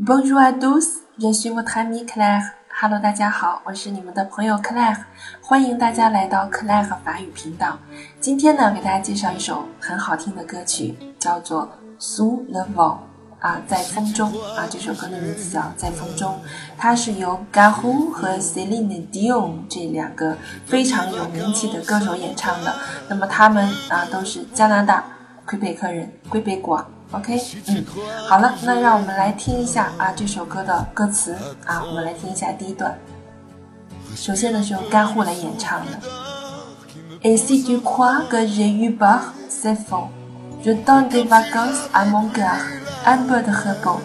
Bonjour à tous, je suis votre ami Claire. Hello，大家好，我是你们的朋友 Claire，欢迎大家来到 Claire 法语频道。今天呢，给大家介绍一首很好听的歌曲，叫做《Sous le vent》啊，在风中啊。这首歌的名字叫《在风中》，它是由 Gahu 和 Celine Dion 这两个非常有名气的歌手演唱的。那么他们啊，都是加拿大魁北克人，魁北国。OK，嗯，好了，那让我们来听一下啊这首歌的歌词啊，我们来听一下第一段。首先呢是由干户来演唱的。Et si tu crois que j'ai eu peur, c'est faux. Je donne des vacances à mon cœur, un peu de repos.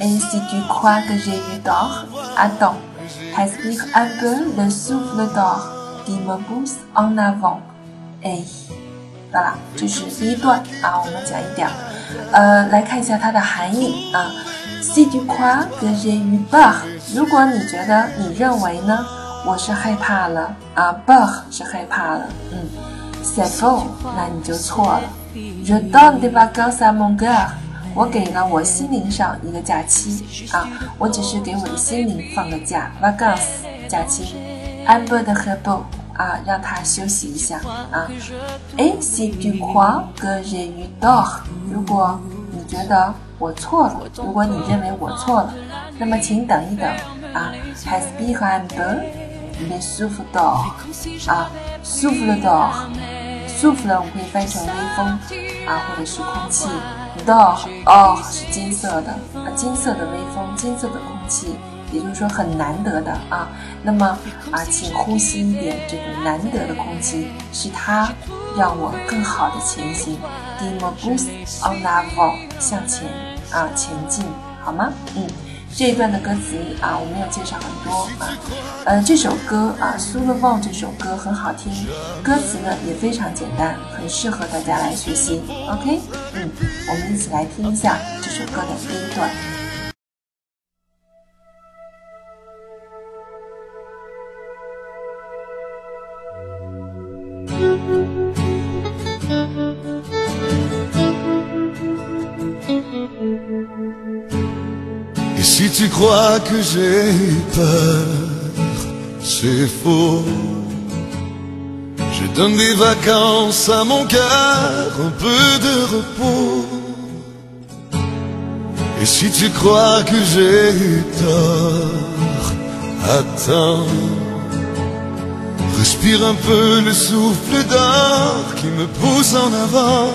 Et si tu crois que j'ai eu tort, attends, respire un peu le souffle d'or qui me pousse en avant. Et 好了，这是第一段啊，我们讲一点。呃，来看一下它的含义啊。Si tu crois que j'ai eu peur，如果你觉得你认为呢，我是害怕了啊，peur 是害怕了，嗯，c'est faux，那你就错了。Je donne des vacances à mon cœur，我给了我心灵上一个假期啊，我只是给我的心灵放个假，vacances 假期，un peu de repos 啊，让他休息一下啊。哎，si tu crois que j'ai eu tort。如果你觉得我错了，如果你认为我错了，那么请等一等啊。Has been under the souffle d'or 啊，souffle d'or，souffle 我们可以翻译成微风啊，或者是空气。d'or 哦是金色的啊，金色的微风，金色的空气，也就是说很难得的啊。那么啊，请呼吸一点这个难得的空气，是它。让我更好的前行，dimo boost on level 向前啊前进，好吗？嗯，这一段的歌词啊，我没有介绍很多啊，呃，这首歌啊《s u l v o n 这首歌很好听，歌词呢也非常简单，很适合大家来学习。OK，嗯，我们一起来听一下这首歌的第一段。Si tu crois que j'ai peur, c'est faux. Je donne des vacances à mon cœur, un peu de repos. Et si tu crois que j'ai tort, attends. Respire un peu le souffle d'or qui me pousse en avant.